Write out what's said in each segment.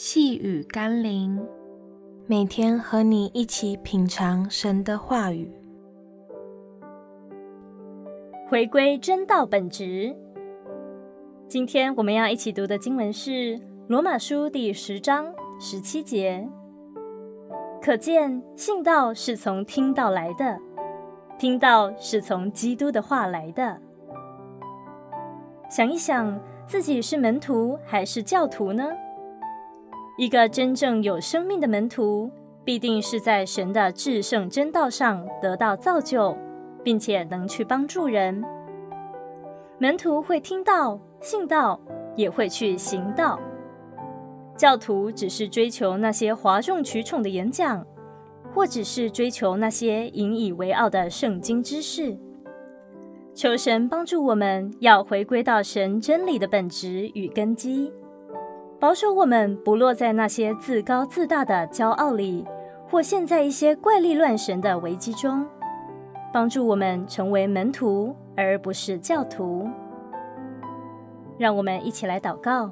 细雨甘霖，每天和你一起品尝神的话语，回归真道本质。今天我们要一起读的经文是《罗马书》第十章十七节。可见信道是从听道来的，听道是从基督的话来的。想一想，自己是门徒还是教徒呢？一个真正有生命的门徒，必定是在神的至圣真道上得到造就，并且能去帮助人。门徒会听到、信道，也会去行道。教徒只是追求那些哗众取宠的演讲，或只是追求那些引以为傲的圣经知识。求神帮助我们，要回归到神真理的本质与根基。保守我们不落在那些自高自大的骄傲里，或陷在一些怪力乱神的危机中，帮助我们成为门徒而不是教徒。让我们一起来祷告：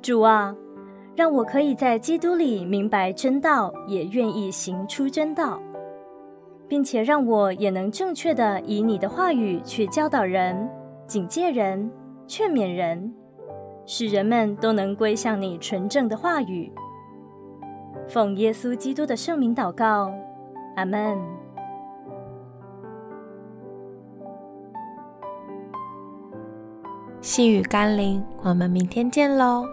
主啊，让我可以在基督里明白真道，也愿意行出真道，并且让我也能正确的以你的话语去教导人、警戒人、劝勉人。使人们都能归向你纯正的话语。奉耶稣基督的圣名祷告，阿门。细雨甘霖，我们明天见喽。